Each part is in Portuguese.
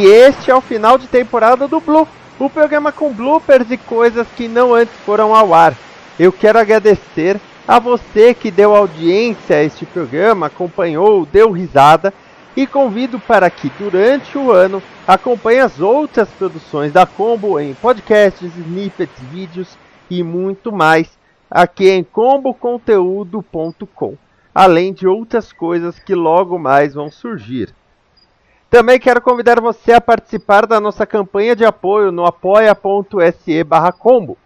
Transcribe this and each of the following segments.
E este é o final de temporada do Blue, o programa com bloopers e coisas que não antes foram ao ar. Eu quero agradecer a você que deu audiência a este programa, acompanhou, deu risada e convido para que durante o ano acompanhe as outras produções da Combo em podcasts, snippets, vídeos e muito mais aqui em comboconteúdo.com, além de outras coisas que logo mais vão surgir. Também quero convidar você a participar da nossa campanha de apoio no apoia.se combo.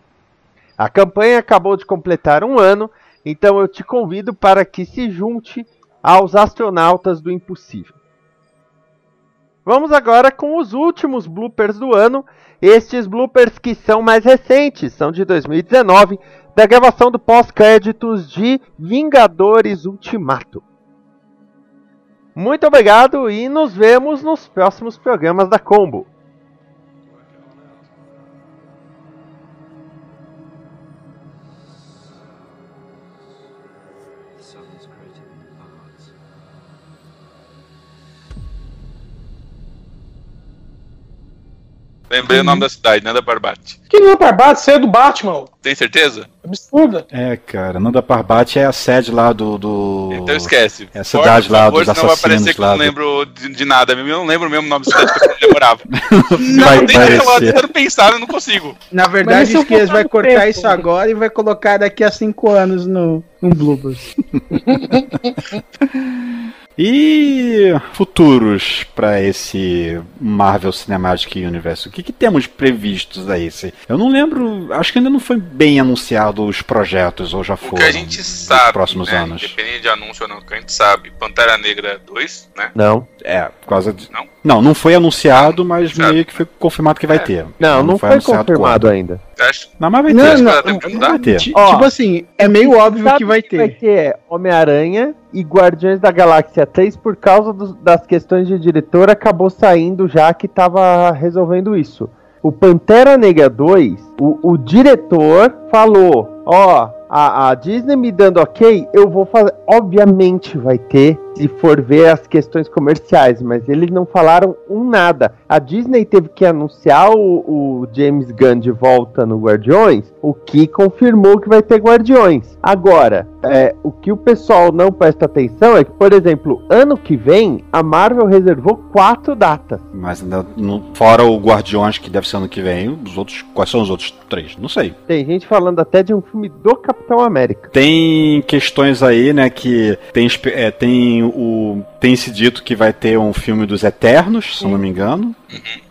A campanha acabou de completar um ano, então eu te convido para que se junte aos astronautas do impossível. Vamos agora com os últimos bloopers do ano. Estes bloopers que são mais recentes, são de 2019, da gravação do pós-créditos de Vingadores Ultimato. Muito obrigado e nos vemos nos próximos programas da Combo. Lembrei o nome da cidade, Nanda Parbat. Que não é Parbat? Você é do Batman. Tem certeza? Absurda. É, cara, Nanda Parbat é a sede lá do. do... Então esquece. É a cidade lá dos Senão vai parecer assassinos que eu não do- lembro de, de nada mesmo. Eu não lembro mesmo o nome da cidade que eu demorava. Vai não, nem eu parecer. tentando pensar, eu não consigo. Na verdade, o Esquias vai cortar tempo. isso agora e vai colocar daqui a cinco anos no, no Bloopers. E futuros pra esse Marvel Cinematic Universe? O que, que temos previstos aí? Eu não lembro, acho que ainda não foi bem anunciado os projetos, ou já O foram. que a gente sabe, próximos né, anos. independente de anúncio ou não, o que a gente sabe, Pantera Negra 2, né? Não, É, por causa de. Não? Não, não foi anunciado, mas meio que foi confirmado que vai É. ter. não, não, foi, anunciado confirmado quando. ainda. Acha? Não, mas vai Não, ter. não, Vai ter pra mudar? Vai ter. Ti- Ó, tipo assim, é meio óbvio que vai Vai ter. ter Homem-Aranha e Guardiões da Galáxia 3 por causa dos- das questões de diretor acabou saindo já que tava resolvendo isso. O Pantera Negra 2, o, o diretor falou, ó, a, a Disney me dando ok, eu vou fazer. Obviamente vai ter, se for ver as questões comerciais, mas eles não falaram um nada. A Disney teve que anunciar o, o James Gunn de volta no Guardiões, o que confirmou que vai ter Guardiões. Agora, é, o que o pessoal não presta atenção é que, por exemplo, ano que vem, a Marvel reservou quatro datas. Mas ainda não- fora o Guardiões, que deve ser ano que vem, os outros. Quais são os outros três? Não sei. Tem gente falando até de um filme do Capitão América. Tem questões aí, né, que tem, é, tem o. Tem se dito que vai ter um filme dos Eternos, se não me engano.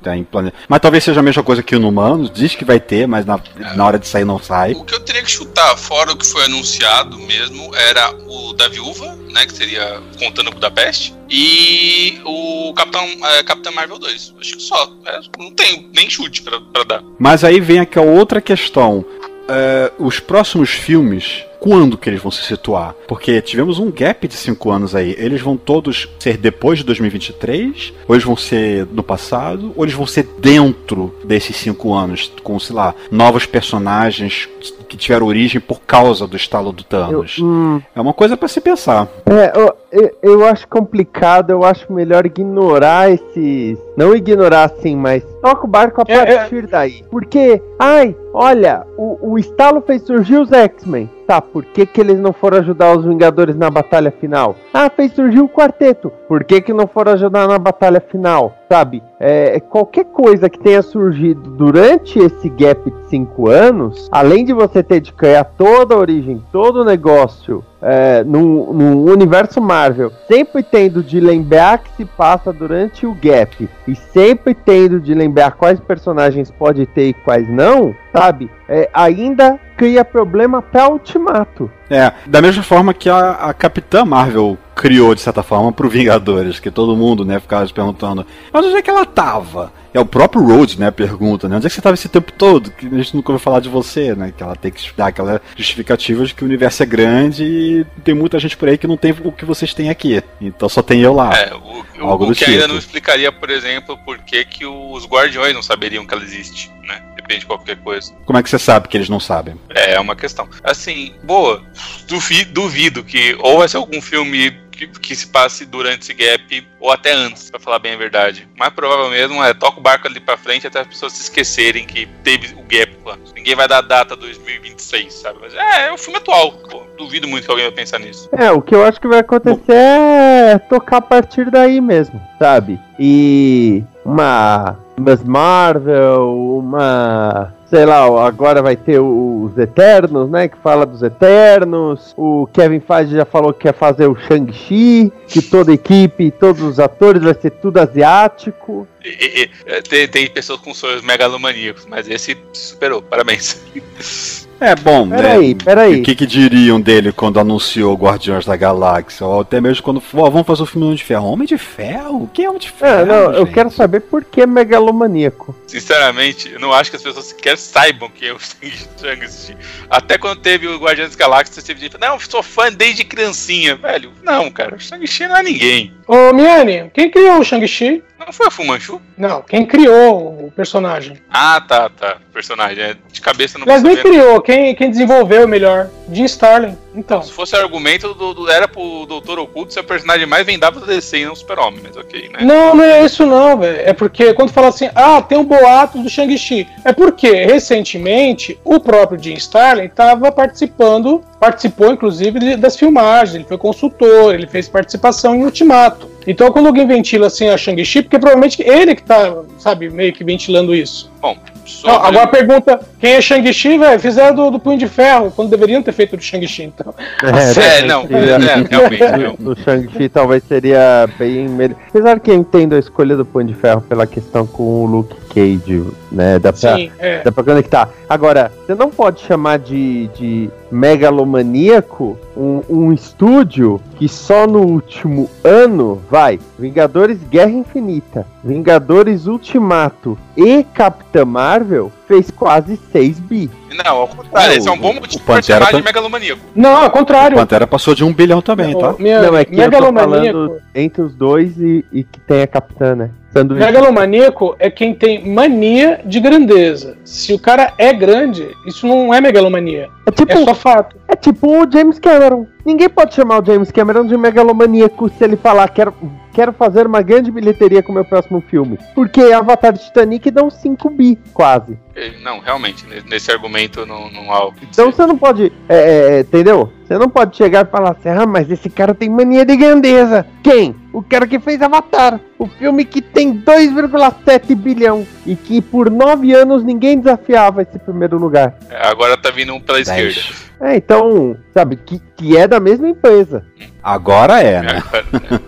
Tá em plane... Mas talvez seja a mesma coisa que o Inumanos. Diz que vai ter, mas na, na hora de sair não sai. O que eu teria que chutar, fora o que foi anunciado mesmo, era o da Viúva, né? Que seria contando Budapeste. E o Capitão, é, Capitão Marvel 2. Acho que só. É, não tem nem chute pra, pra dar. Mas aí vem aqui a outra questão. É, os próximos filmes, quando que eles vão se situar? Porque tivemos um gap de cinco anos aí. Eles vão todos ser depois de 2023? Ou eles vão ser no passado? Ou eles vão ser dentro desses cinco anos? Com, sei lá, novos personagens que tiveram origem por causa do estalo do Thanos? Eu- hum, É uma coisa pra se pensar. É, eu, eu, eu acho complicado, eu acho melhor ignorar esses. Não ignorar assim, mas toca o barco a É, é. partir daí. Porque, ai, olha, o, o estalo fez surgir os X-Men. Tá, por que, que eles não foram ajudar os Vingadores na batalha final? Ah, fez surgir o quarteto. Por que, que não foram ajudar na batalha final? Sabe? É, qualquer coisa que tenha surgido durante esse gap de cinco anos, além de você ter de criar toda a origem, todo o negócio é, no, no universo Marvel, sempre tendo de lembrar que se passa durante o gap e sempre tendo de lembrar quais personagens pode ter e quais não, sabe? É, ainda cria problema pra Ultimato. É, da mesma forma que a, a Capitã Marvel criou, de certa forma, pro Vingadores, que todo mundo, né, ficava se perguntando, mas onde é que ela tava? É o próprio Rhodes, né, pergunta, né, onde é que você tava esse tempo todo? Que a gente nunca ouviu falar de você, né, que ela tem que dar aquela justificativa de que o universo é grande e tem muita gente por aí que não tem o que vocês têm aqui, então só tem eu lá. É, o, Algo o do que ainda tipo. não explicaria, por exemplo, por que, que os guardiões não saberiam que ela existe, né? Depende de qualquer coisa. Como é que você sabe que eles não sabem? É uma questão. Assim, boa, duvi- duvido que ou vai ser algum filme que, que se passe durante esse gap ou até antes, pra falar bem a verdade. Mais provável mesmo é toca o barco ali pra frente até as pessoas se esquecerem que teve o gap lá. Ninguém vai dar a data 2026, sabe? Mas é, é o filme atual. Pô, duvido muito que alguém vai pensar nisso. É, o que eu acho que vai acontecer é tocar a partir daí mesmo, sabe? E uma Miss Marvel, uma. Sei lá, agora vai ter os Eternos, né? Que fala dos Eternos. O Kevin Feige já falou que quer fazer o Shang-Chi, que toda a equipe, todos os atores vai ser tudo asiático. E- e- e, tem, tem pessoas com sonhos megalomaníacos, mas esse superou. Parabéns. É bom, Peraí, né? peraí. O que, que diriam dele quando anunciou Guardiões da Galáxia? Ou até mesmo quando ó, vamos fazer o filme Homem de Ferro. Homem de Ferro? O que é Homem de Ferro? É, não, eu gente? quero saber por que megalomaníaco. Sinceramente, eu não acho que as pessoas sequer saibam que é o Shang-Chi. Até quando teve o Guardiões das Galáxias, teve gente falando, não, sou fã desde criancinha, velho. Não, cara, o Shang-Chi não é ninguém. Ô, Miane, quem criou o Shang-Chi? Não foi o Fumanchu? Não, quem criou o personagem? Ah, tá, tá. Personagem, é, de cabeça eu não Mas nem criou, quem, quem desenvolveu melhor? Jim Starlin. Então, Se fosse argumento, do, do- era pro Doutor Oculto ser o personagem mais vendável da DC e não Super-Homem, mas ok, né? não, não é isso não, velho. É porque quando fala assim, ah, tem um boato do Shang-Chi. É porque, recentemente, o próprio Jim Starlin estava participando, participou inclusive de- das filmagens, ele foi consultor, ele fez participação em Ultimato. Então quando alguém ventila assim a Shang-Chi, porque provavelmente ele que tá, sabe, meio que ventilando isso. Bom, Não, sobre... agora pergunta, quem é Shang-Chi, velho? Fizeram do, do Punho de Ferro, quando deveriam ter feito do Shang-Chi, então. É, não, seria- é, realmente, viu? do Shang-Chi talvez seria bem melhor. Apesar que eu entendo a escolha do Punho de Ferro pela questão com o Luke Cage, né? Dá pra, Sim, é. dá pra conectar. Agora, você não pode chamar de, de megalomaníaco um, um estúdio que só no último ano vai Vingadores Guerra Infinita, Vingadores Ultimato e Capitã Marvel fez quase 6 bi. Não, ao contrário, É, esse é um o- bom o motivo pra Pantera chamar de tá- megalomaníaco. Não, ao contrário. Pantera passou de um bilhão também, tá? Ô, minha- Não, é que eu tô megalomaníaco, falando entre os dois e, e que tem a Capitã, né? Sanduíche. megalomaníaco é quem tem mania de grandeza. Se o cara é grande, isso não é megalomania. É tipo, É só fato. é tipo o James Cameron. Ninguém pode chamar o James Cameron de megalomaníaco se ele falar quero, quero fazer uma grande bilheteria com o meu próximo filme. Porque Avatar e Titanic dão 5 bi, quase. Eh, Não, realmente, ne- nesse argumento não, não há o que Então dizer. você não pode. é, é, é, entendeu? Você não pode chegar e falar assim, ah, mas esse cara tem mania de grandeza. Quem? O cara que fez Avatar. O filme que tem 2,7 bilhão. E que por 9 anos ninguém desafiava esse primeiro lugar. É, Agora tá vindo um pela esquerda. É, então, sabe, que, que é da mesma empresa. Agora é, né? Agora-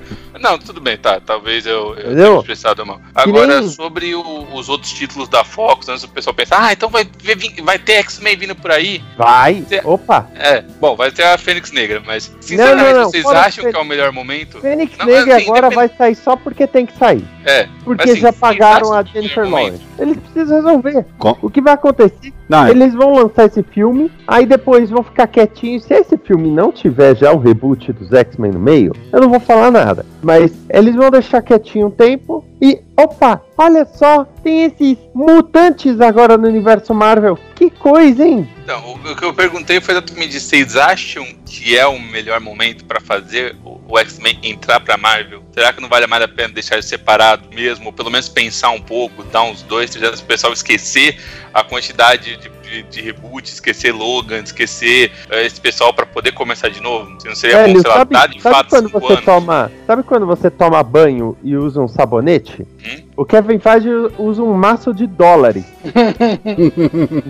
Não, tudo bem, tá. Talvez eu, eu tenha expressado mal. Agora, nem- sobre o- os outros títulos da Fox, antes o pessoal pensa, ah, então vai, vai ter X-Men vindo por aí. Vai. Cê- Opa. É, bom, vai ter a Fênix Negra, mas sinceramente, não, não, vocês fora acham Fê- que é o melhor momento? Fênix Não, Negra assim, agora depende- vai sair só porque tem que sair. É, Porque assim, já pagaram a é Jennifer Lawrence. Eles precisam resolver. Com- O que vai acontecer? Não, é- Eles vão lançar esse filme, aí depois vão ficar quietinhos. Se esse filme não tiver já o reboot dos X-Men no meio, eu não vou falar nada. Mas eles vão deixar quietinho um tempo e, opa, olha só, tem esses mutantes agora no universo Marvel. Que coisa, hein? Então, o, que eu perguntei foi exatamente. Vocês acham que é o melhor momento pra fazer o, X-Men entrar pra Marvel? Será que não vale mais a pena deixar eles separados mesmo? Ou pelo menos pensar um pouco, dar uns dois, três anos pro pessoal esquecer a quantidade de, de, de reboot, esquecer Logan, esquecer eh, esse pessoal pra poder começar de novo? Se não seria bom, Velho, sei lá, sabe, dar de sabe fato quando você anos? toma, sabe quando você toma banho e usa um sabonete? Hum? O Kevin Feige usa um maço de dólares.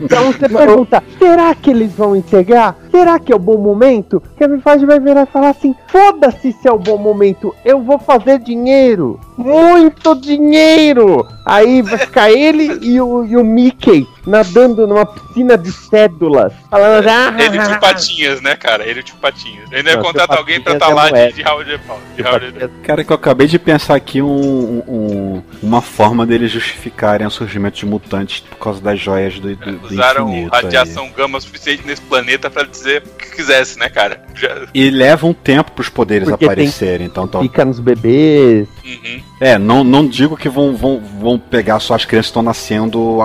então você pergunta, será que eles vão entregar? Será que é o bom momento? Kevin Feige vai virar e falar assim: foda-se se é o bom momento, eu vou fazer dinheiro, muito dinheiro. Aí vai ficar ele e o, e o Mickey nadando numa piscina de cédulas, falando, ah, Ele e o Tio Patinhas, né, cara? Ele o Tio Patinhas. Ele ia Não, contratar alguém pra estar lá é de, moleque. de Howard de Howard de- Cara, que eu acabei de pensar aqui um, um- uma forma deles justificarem o surgimento de mutantes por causa das joias do, do, do Usaram infinito. aí. radiação gama suficiente nesse planeta pra dizer o que quisesse, né, cara? Já- E leva um tempo pros poderes Porque tem- aparecerem, então, então fica nos bebês. Uhum. É, não, não digo que vão, vão, vão pegar só as crianças que estão nascendo,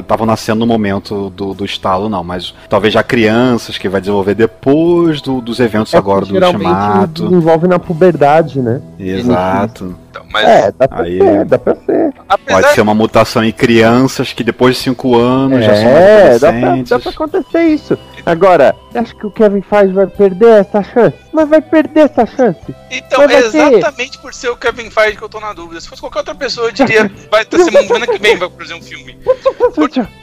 estavam nascendo no momento do, do estalo, não, mas talvez já crianças que vai desenvolver depois do- dos eventos É agora que do geralmente ultimato. desenvolve na puberdade, né? Exato. Mas É, dá pra Aí- ser, dá pra ser. apesar Pode ser uma mutação em crianças que depois de 5 anos já são É, dá pra, adolescentes. dá pra acontecer isso. Agora, acha que o Kevin Feige vai perder essa chance? Mas vai perder essa chance. Então, é vai ter- exatamente por ser o Kevin Feige que eu tô na dúvida. Se fosse qualquer outra pessoa, eu diria, vai ter semana que vem, vai produzir um filme.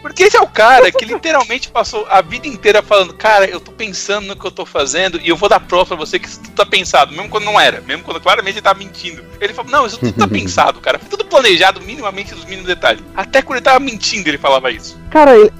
Porque esse é o cara que literalmente passou a vida inteira falando, cara, eu tô pensando no que eu tô fazendo e eu vou dar prova pra você que isso tudo tá pensado, mesmo quando não era, mesmo quando claramente ele tava mentindo. Ele falou, não, isso tudo tá pensado, cara. Foi tudo planejado minimamente nos mínimos detalhes. Até quando ele tava mentindo, ele falava isso. Cara, ele-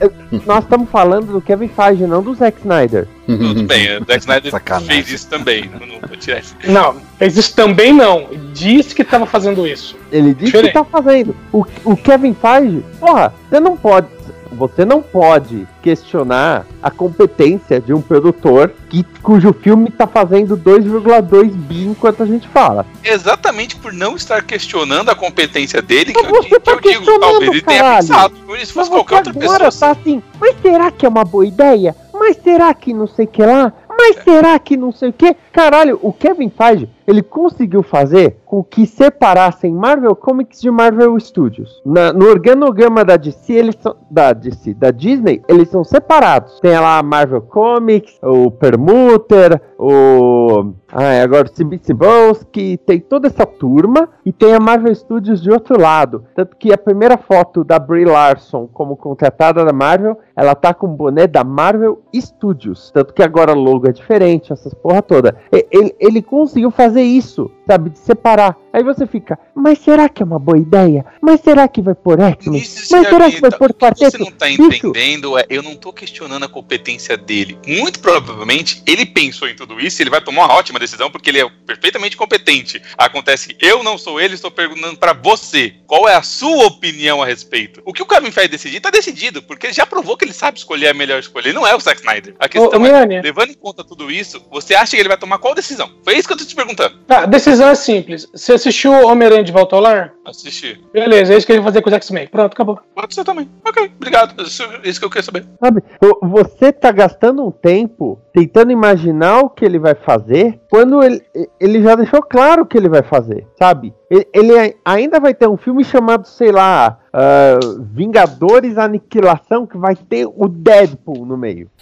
nós estamos falando do Kevin Feige, não do Zack Snyder. Tudo bem, o Zack Snyder Sacanagem. fez isso também. Não, não vou tirar isso. Não, fez isso também não. Disse que tava fazendo isso. Ele disse Diferente. que tá fazendo. O, o Kevin Feige, porra, você não pode. Você não pode questionar a competência de um produtor que, cujo filme tá fazendo 2,2 bi enquanto a gente fala. Exatamente por não estar questionando a competência dele, que Mas eu, você di- que tá eu digo, talvez ele tenha pensado. Por isso, se Mas fosse qualquer outra agora pessoa. tá assim, mas será que é uma boa ideia? Mas será que não sei que lá? Mas será que não sei o que? Caralho, o Kevin Feige, ele conseguiu fazer com que separassem Marvel Comics de Marvel Studios. Na- no organograma da DC, eles são, da DC, da Disney, eles são separados. Tem lá a Marvel Comics, o Permuter, o ah, agora o CB Cebulski, tem toda essa turma e tem a Marvel Studios de outro lado. Tanto que a primeira foto da Brie Larson como contratada da Marvel, ela tá com o boné da Marvel Studios. Tanto que agora logo é diferente, essas porra toda. Ele, ele conseguiu fazer isso, sabe, de separar. Aí você fica, mas será que é uma boa ideia? Mas será que vai por X-Men? Isso, Mas será que vai Gabi, por o que você não tá entendendo é, eu não tô questionando a competência dele. Muito provavelmente ele pensou em tudo isso e ele vai tomar uma ótima decisão porque ele é perfeitamente competente. Acontece que eu não sou ele, estou perguntando pra você. Qual é a sua opinião a respeito? O que o Kevin Feige decidir tá decidido, porque ele já provou que ele sabe escolher a melhor escolha. Ele não é o Zack Snyder. A questão ô é, Miane, levando em conta tudo isso, você acha que ele vai tomar qual decisão? Foi isso que eu tô te perguntando. a Ah, decisão é simples. Você assistiu Homem-Aranha de Volta ao Lar? Assistir. Beleza, é isso que ele vai fazer com os X-Men. Pronto, acabou. Pode ser também. Ok, obrigado. Isso, isso que eu queria saber. Sabe, o- você tá gastando um tempo tentando imaginar o que ele vai fazer, quando ele, ele já deixou claro o que ele vai fazer, sabe? Ele, ele ai- ainda vai ter um filme chamado, sei lá, ah, Vingadores Aniquilação, que vai ter o Deadpool no meio.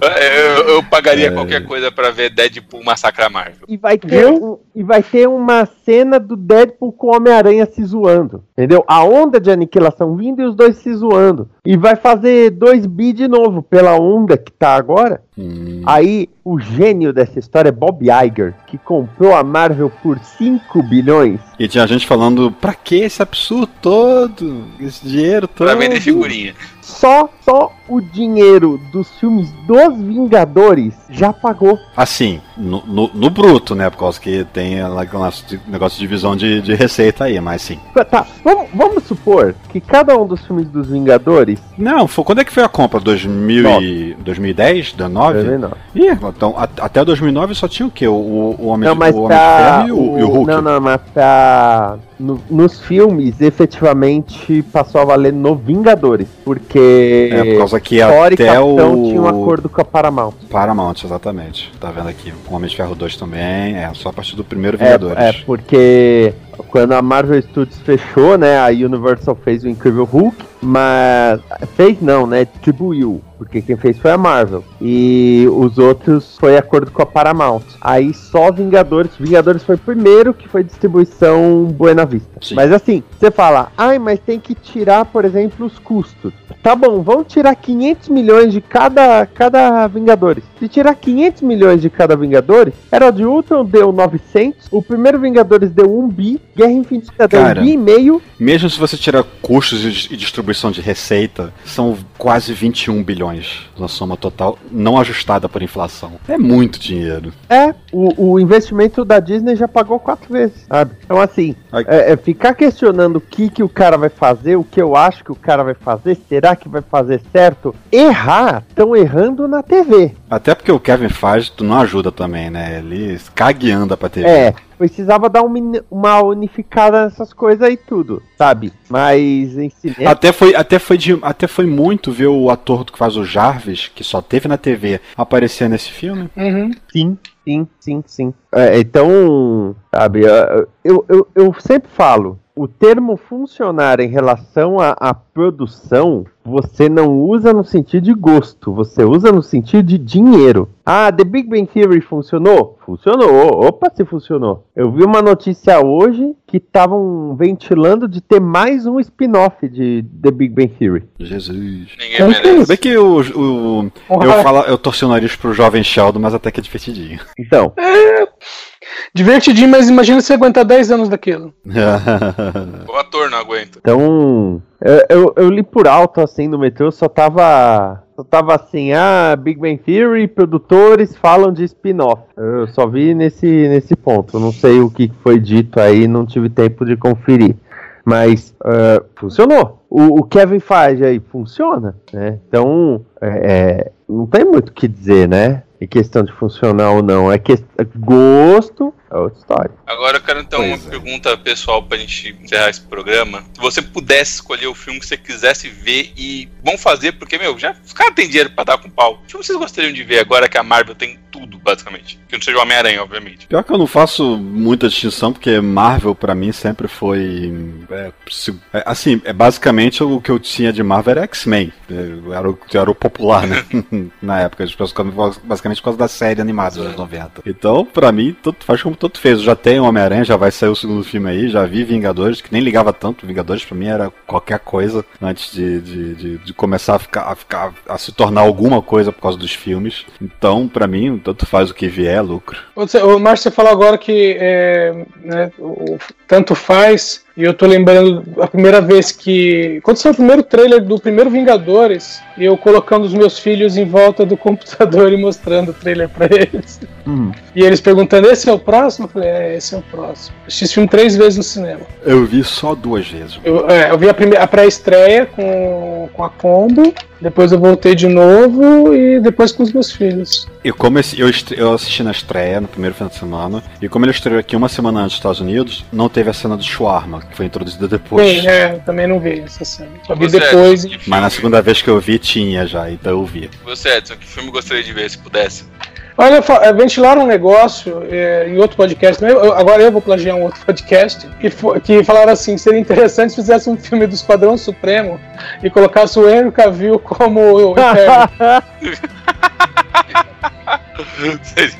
Eu, eu pagaria É. qualquer coisa pra ver Deadpool massacrar Marvel. E vai ter, um- e vai ter uma cena do Deadpool com o Homem-Aranha se zoando. Entendeu? A onda de aniquilação vindo e os dois se zoando. E vai fazer 2 bi de novo pela onda que tá agora. Hum. Aí, o gênio dessa história é Bob Iger, que comprou a Marvel por 5 bilhões. E tinha gente falando, pra que esse absurdo todo? Esse dinheiro todo? Pra vender figurinha. Só, só o dinheiro dos filmes dos Vingadores já pagou. Assim, no, no, no bruto, né? Por causa que tem de- negócio de divisão de, de receita aí, mas sim. Tá, vamos, vamos supor que cada um dos filmes dos Vingadores. Não, foi, quando é que foi a compra? 2000 e, 2010? 2009? Não, Ih, então, a- até 2009 só tinha o quê? O, o, o Homem, não, de, o Homem de. Ferro e o, e o Hulk. Não, não, mas pra. No- nos filmes, efetivamente, passou a valer no Vingadores. Porque. É, por causa que Thor e até Capitão o tinham um acordo com a Paramount. Paramount, exatamente. Tá vendo aqui. O Homem de Ferro 2 também, é só a partir do primeiro É, Vingadores. é, porque quando a Marvel Studios fechou, né, a Universal fez o Incrível Hulk, mas fez não, né, distribuiu, porque quem fez foi a Marvel. E os outros foi acordo com a Paramount. Aí só Vingadores, Vingadores foi o primeiro que foi distribuição Buena Vista. Sim. Mas assim, você fala, ai, mas tem que tirar, por exemplo, os custos. Tá bom, vamos tirar 500 milhões de cada, cada Vingadores. Se tirar 500 milhões de cada Vingadores, Era de Ultron deu 900, o primeiro Vingadores deu 1 bi, Guerra Infinita deu Cara. 1 bi e meio. Mesmo se você tirar custos e distribuição de receita, são quase 21 bilhões na soma total, não ajustada por inflação. É muito dinheiro. É, o, o investimento da Disney já pagou quatro vezes, sabe? Então assim, Ai. é, é ficar questionando o que, que o cara vai fazer, o que eu acho que o cara vai fazer, será que vai fazer certo? Errar, estão errando na TV. Até porque o Kevin faz, tu não ajuda também, né? Ele caga e anda pra TV. É, precisava dar um mini- uma unificada nessas coisas aí tudo, sabe? Mas em cinema. Até foi, até, foi de, até foi muito ver o ator que faz o Jarvis, que só teve na TV, aparecer nesse filme. Uhum. Sim, sim, sim, sim. É, então, sabe, eu, eu, eu sempre falo, o termo funcionar em relação à, à produção, você não usa no sentido de gosto, você usa no sentido de dinheiro. Ah, The Big Bang Theory funcionou? Funcionou. Opa, se funcionou. Eu vi uma notícia hoje que estavam ventilando de ter mais um spin-off de The Big Bang Theory. Jesus. Ninguém Como que é merece. Bem que o, o- eu, falo, eu torci o nariz pro jovem Sheldon, mas até que é divertidinho. Então, Divertidinho, mas imagina você aguentar 10 anos daquilo. O ator não aguenta. Então, eu, eu, eu li por alto assim no metrô, só tava. Só tava assim, ah, Big Bang Theory, produtores falam de spin-off. Eu só vi nesse, nesse ponto. Não sei o que foi dito aí, não tive tempo de conferir. Mas ah, funcionou. O, o Kevin Feige aí funciona, né? Então, é, é, não tem muito o que dizer, né? Em questão de funcionar ou não. É que gosto é outra história. Agora eu quero então uma Pois é. pergunta pessoal pra gente encerrar esse programa. Se você pudesse escolher o filme que você quisesse ver e vamos fazer, porque, meu, já os caras têm dinheiro pra dar com pau. Que filme vocês gostariam de ver agora que a Marvel tem tudo, basicamente? Que não seja o Homem-Aranha, obviamente. Pior que eu não faço muita distinção, porque Marvel pra mim sempre foi. é, é, assim, é basicamente o que eu tinha de Marvel era X-Men. É, Era, o- era o popular, né? Na época, basicamente por causa da série animada dos anos 90. Então, pra mim, tanto faz como tanto fez. Eu já tenho Homem-Aranha, já vai sair o segundo filme aí, já vi Vingadores, que nem ligava tanto. Vingadores pra mim era qualquer coisa antes de, de, de, de começar a ficar, a ficar. a se tornar alguma coisa por causa dos filmes. Então, pra mim, tanto faz o que vier, lucro. Você- O Márcio falou agora que é, né, o- tanto faz, e eu tô lembrando a primeira vez que. Quando saiu o primeiro trailer do primeiro Vingadores, eu colocando os meus filhos em volta do computador e mostrando o trailer pra eles. Hum. E eles perguntando: esse é o próximo? Eu falei: é, esse é o próximo. Assisti esse filme três vezes no cinema. Eu vi só duas vezes. Eu, é, eu vi a, prime- a pré-estreia com, com a Combo, depois eu voltei de novo e depois com os meus filhos. E como esse- eu, eu assisti na estreia, no primeiro final de semana, e como ele estreou aqui uma semana antes dos Estados Unidos, não teve a cena do shawarma, que foi introduzida depois. Sim, é, eu também não vi essa cena. Só vi depois. Edson, que Mas na segunda vez que eu vi, tinha já, então eu vi. Você, Edson, que filme gostaria de ver se pudesse? Olha, eh, ventilaram um negócio eh, em outro podcast, eu- eu- agora eu vou plagiar um outro podcast, que, que falaram assim, seria interessante se fizesse um filme do Esquadrão Supremo e colocasse o Henry Cavill como o Eterno.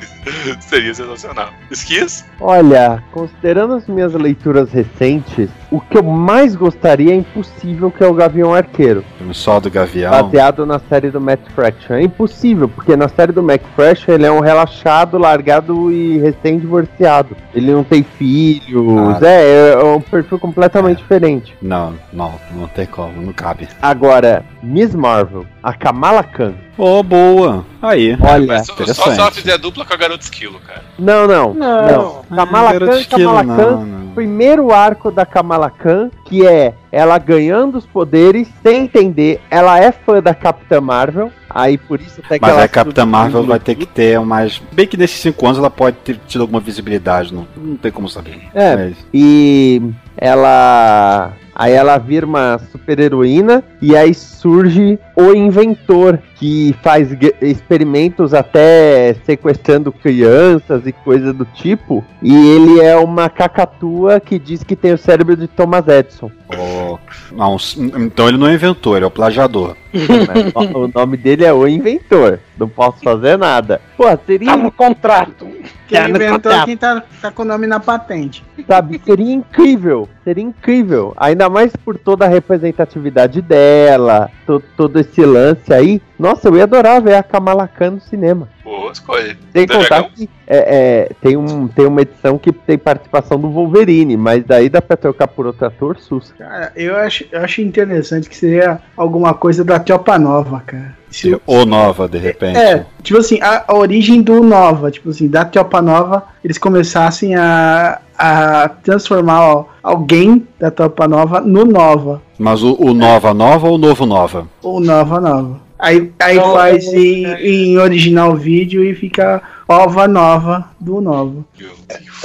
Seria sensacional. Esquias? Olha, considerando as minhas leituras recentes, o que eu mais gostaria é impossível que é o Gavião Arqueiro. Filme só do Gavião. Baseado na série do Matt Fraction. É impossível, porque na série do Matt Fraction ele é um relaxado, largado e recém-divorciado. Ele não tem filhos. Ah. É, é um perfil completamente diferente. Não, não, não tem como, não cabe. Agora, Miss Marvel, a Kamala Khan. Ô, boa. Aí. Olha, Mas só, só se ela fizer dupla com a garota esquilo, cara. não, não, Não. não. Kamala Garoto Khan, esquilo, Kamala não, Khan, não. primeiro arco da Kamala Khan, que é ela ganhando os poderes sem entender. Ela é fã da Capitã Marvel, aí por isso até que Mas ela a Capitã Marvel vai ter que ter mais. Bem que nesses cinco anos ela pode ter tido alguma visibilidade, não, não tem como saber. É. Mas- E ela. Aí ela vira uma super heroína e aí surge o inventor que faz experimentos até sequestrando crianças e coisa do tipo. E ele é uma cacatua que diz que tem o cérebro de Thomas Edison. Ó, não, então ele não é inventor, ele é o plagiador. O nome dele é o inventor. Não posso fazer nada. Pô, seria Tá no contrato. Quem Tá inventou contrato. quem tá, tá com o nome na patente. Sabe, seria incrível, seria incrível. Ainda mais por toda a representatividade dela, to- todo esse lance aí. Nossa, eu ia adorar ver a Kamala Khan no cinema. Boa escolha. Sem Do contar que é, é, tem, um, tem uma edição que tem participação do Wolverine, mas daí dá pra trocar por outro ator, sus. Cara, eu acho, eu acho interessante que seria alguma coisa da Tiopa Nova, cara. Se o- Ou nova, de repente. É, tipo assim, a, a origem do Nova, tipo assim, da Tiopa Nova, eles começassem a, a transformar ó, alguém da Tiopa Nova no Nova. Mas o, o Nova Nova ou o Novo Nova? Ou Nova Nova. Aí, aí Não, faz em, em original vídeo e fica Ova Nova do Nova. Deus.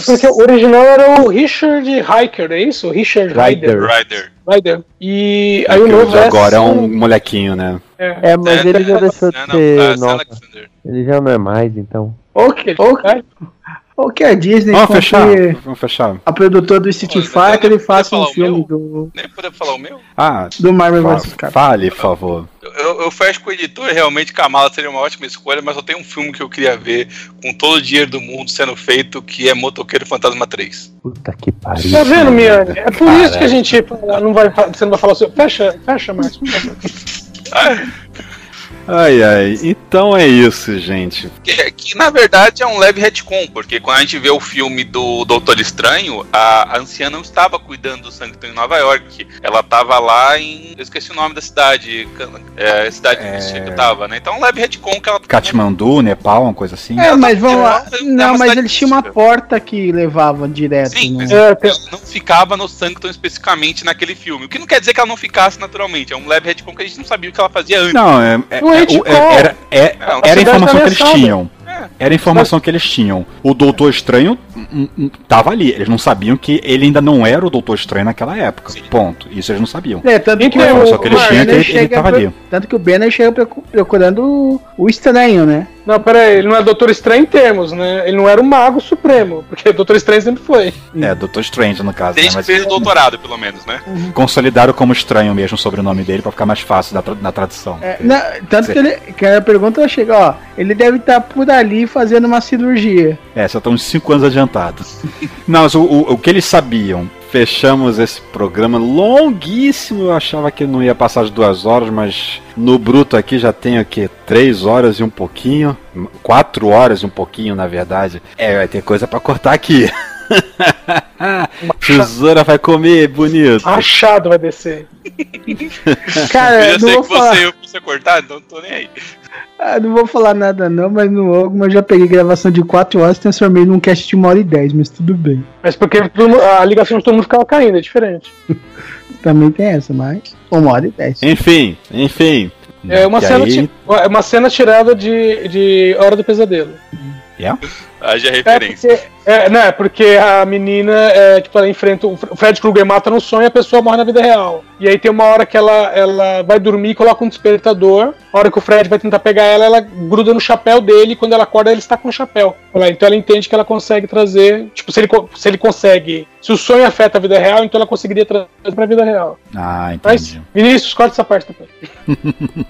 Porque o original era o Richard Hiker, é isso? Richard Ryder. Ryder. Rider. Ryder. E É aí o que o novo de agora é um molequinho, né? É. É, mas ele já deixou de Não, não, ser é Sam nova. Alexander. Ele já não é mais, então. Ou que, ou, que a Disney Vamos fechar? Vamos fechar. a produtora do Street Fighter não e faça um filme do, Nem poder falar o meu. Ah, do Marvel fa- vs. Capcom. fale, por favor. Eu, eu fecho com o editor, realmente Kamala seria uma ótima escolha, mas eu tenho um filme que eu queria ver com todo o dinheiro do mundo sendo feito, que é Motoqueiro Fantasma 3. Puta que pariu. Tá vendo, Miane? É por isso Caralho. que a gente não vai, você não vai falar o seu. Fecha, fecha, Márcio. Ai, ai. Então é isso, gente. Que, que, na verdade é um leve retcon, porque quando a gente vê o filme do Doutor Estranho, a, a anciã não estava cuidando do Sanctum em Nova York. Ela estava lá em. Eu esqueci o nome da cidade. É, cidade É. que estava, né? Então é um leve retcon que ela. Katmandu, Nepal, uma coisa assim. É, mas vamos lá. É Não, mas eles tinham uma porta que levava direto. Sim, né? mas É, ela não ficava no Sanctum especificamente naquele filme. O que não quer dizer que ela não ficasse naturalmente. É um leve retcon que a gente não sabia o que ela fazia antes. Não, é, é- Um é- é- era, é- É, era a informação que eles ameaçada. tinham. Era a informação que eles tinham. O Doutor Estranho hum, hum, tava ali. Eles não sabiam que ele ainda não era o Doutor Estranho naquela época. Sim. Ponto. Isso eles não sabiam. É, tanto que, que é o, o- Só que eles o tinham que Banner ele, tava pro- ali. Tanto que o Banner chega procu- procurando o estranho, né? Não, pera aí, ele não é Doutor Estranho em termos, né? Ele não era o Mago Supremo, porque Doutor Estranho sempre foi. É, Doutor Strange, no caso. Né? Desde que Mas fez o doutorado, pelo menos, né? consolidaram como estranho mesmo o sobrenome dele pra ficar mais fácil na, tra- na tradução. É, na- tanto Sim. que, ele, que a pergunta chega, ó, ele deve estar por ali fazendo uma cirurgia. É, só estão uns 5 anos adiantados. Não, mas o, o, o que eles sabiam? Fechamos esse programa longuíssimo. Eu achava que não ia passar de duas horas, mas no bruto aqui já tem o quê? Três horas e um pouquinho. Quatro horas e um pouquinho, na verdade. É, vai ter coisa pra cortar aqui. Tesoura vai comer, bonito. Achado vai descer. Cara, eu não sei vou, que falar, você, eu você cortar, então não tô nem aí. ah, não vou falar nada não, mas no Ogma eu já peguei gravação de 4 horas e transformei num cast de 1 hora e 10, mas tudo bem. Mas porque a ligação de todo mundo ficava caindo, é diferente. Também tem essa, mas 1 hora e 10. Enfim, enfim. É uma, cena, aí- ti- é uma cena tirada de, de Hora do Pesadelo. Haja É referência. porque, é, né, porque a menina, é, tipo, ela enfrenta. O Fred Krueger mata no sonho e a pessoa morre na vida real. E aí tem uma hora que ela, ela vai dormir e coloca um despertador. A hora que o Fred vai tentar pegar ela, ela gruda no chapéu dele e quando ela acorda, ele está com o chapéu. Então ela entende que ela consegue trazer. Tipo, se ele, se ele consegue. Se o sonho afeta a vida real, então ela conseguiria trazer pra vida real. Ah, Mas, entendi. Vinícius, corta essa parte também.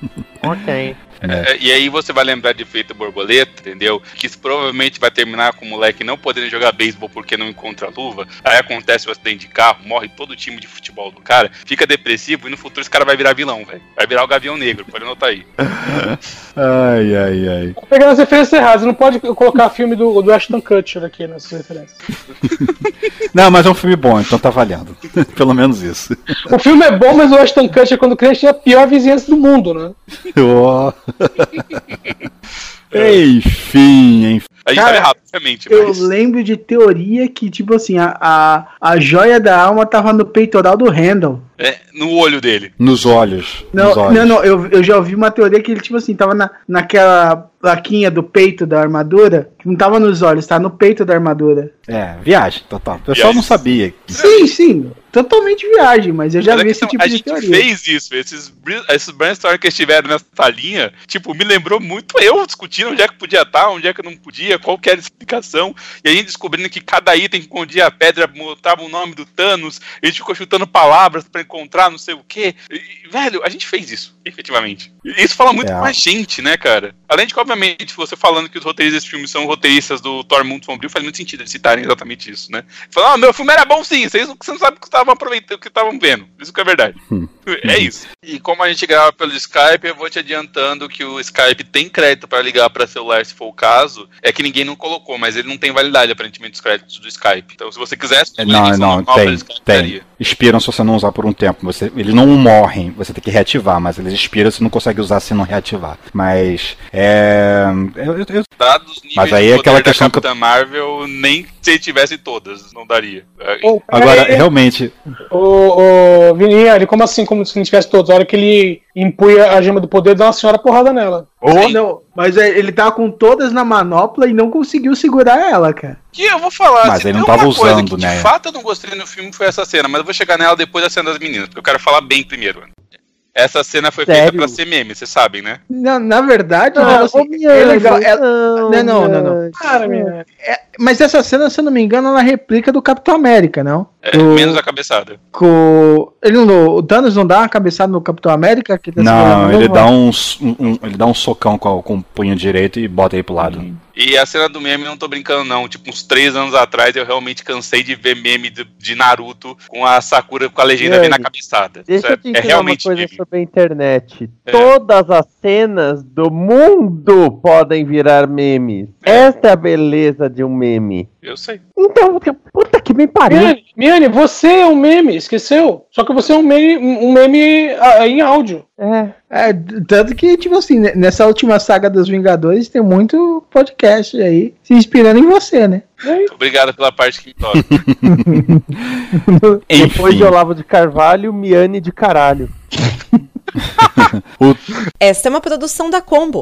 Ok. É, e aí você vai lembrar de Feito Borboleta, entendeu? Que isso provavelmente vai terminar com o moleque não podendo jogar beisebol porque não encontra luva. Aí acontece o um acidente de carro, morre todo o time de futebol do cara, fica depressivo e no futuro esse cara vai virar vilão, velho. Vai virar o Gavião Negro, pode anotar aí. ai, ai, ai. Pegando as referências erradas, não pode colocar filme do, do Ashton Kutcher aqui nessas referências. não, mas é um filme bom, então tá valendo. Pelo menos isso. O filme é bom, mas o Ashton Kutcher, quando criança, tinha a pior vizinhança do mundo, né? Oh. enfim, enfim. A gente Cara, tá errado, obviamente. Eu mas... lembro de teoria que, tipo assim, a, a, a joia da alma tava no peitoral do Randall. É, no olho dele. Nos olhos. Não, nos olhos. não, não eu, eu já ouvi uma teoria que ele, tipo assim, tava na, naquela plaquinha do peito da armadura, que não tava nos olhos, tá no peito da armadura. É, viagem, total. O pessoal viagem. não sabia. Sim, sim. Totalmente viagem, mas eu já mas vi esse tipo a de gente teoria. fez isso, esses, esses brainstorm que estiveram nessa linha, tipo, me lembrou muito eu discutindo onde é que podia estar, onde é que não podia, qual que era a explicação, e a gente descobrindo que cada item que escondia a pedra botava o nome do Thanos, a gente ficou chutando palavras para encontrar não sei o que. Velho, a gente fez isso, efetivamente. E isso fala muito é. com a gente, né, cara? Além de que, obviamente, você falando que os roteiristas desse filme são roteiristas do Thor Mundo Sombrio, faz muito sentido eles citarem exatamente isso, né? Falar, ah, meu filme era bom sim, vocês, você não sabem o que estavam aproveitando, o que estavam vendo. Isso que é verdade. Hum. é isso. E como a gente grava pelo Skype, eu vou te adiantando que o Skype tem crédito para ligar para celular, se for o caso. É que ninguém não colocou, mas ele não tem validade, aparentemente, os créditos do Skype. Então, se você quiser, é, não, não, tem, tem. Expiram se você não usar por um tempo. Você, eles não morrem, você tem que reativar, mas eles expiram, você não consegue usar se não reativar. Mas é. Eu, eu, Dados mas aí é aquela questão que. Da Marvel, nem se tivesse todas, não daria. Oh, Agora, aí, realmente. O, o Viniari, como assim, como se não tivesse todas? A hora que ele empunha a gema do poder, dá uma senhora porrada nela. Oh, não, mas é, ele tava com todas na manopla e não conseguiu segurar ela, cara. Que eu vou falar, mas ele não tava usando, né? De fato eu não gostei no filme foi essa cena, mas eu vou chegar nela depois da cena das meninas, porque eu quero falar bem primeiro. Essa cena foi Sério? feita pra ser meme, vocês sabem, né? Na, na verdade, não, não, assim, é legal. Ela, não, não, não, não. Cara, é, mas essa cena, se eu não me engano, ela replica do Capitão América, não? É, do, menos a cabeçada. Com, ele não, o Thanos não dá uma cabeçada no Capitão América? Que tá não, ele dá, um, um, ele dá um socão com, com o punho direito e bota aí pro lado. Hum. E a cena do meme, não tô brincando, não. Tipo, uns três anos atrás eu realmente cansei de ver meme de, de Naruto com a Sakura com a legenda bem na cabeçada. Deixa eu te é, é realmente uma coisa meme. sobre a internet. É. Todas as cenas do mundo podem virar memes. É. Esta é a beleza de um meme. Eu sei. Então, puta que me pariu. Miane, Miane, você é um meme, esqueceu? Só que você é um meme, um meme ah, em áudio. É, é, tanto que, tipo assim, nessa última saga dos Vingadores tem muito podcast aí se inspirando em você, né? Obrigado pela parte que toca. Depois de Olavo de Carvalho, Miane de caralho. Esta é uma produção da Combo.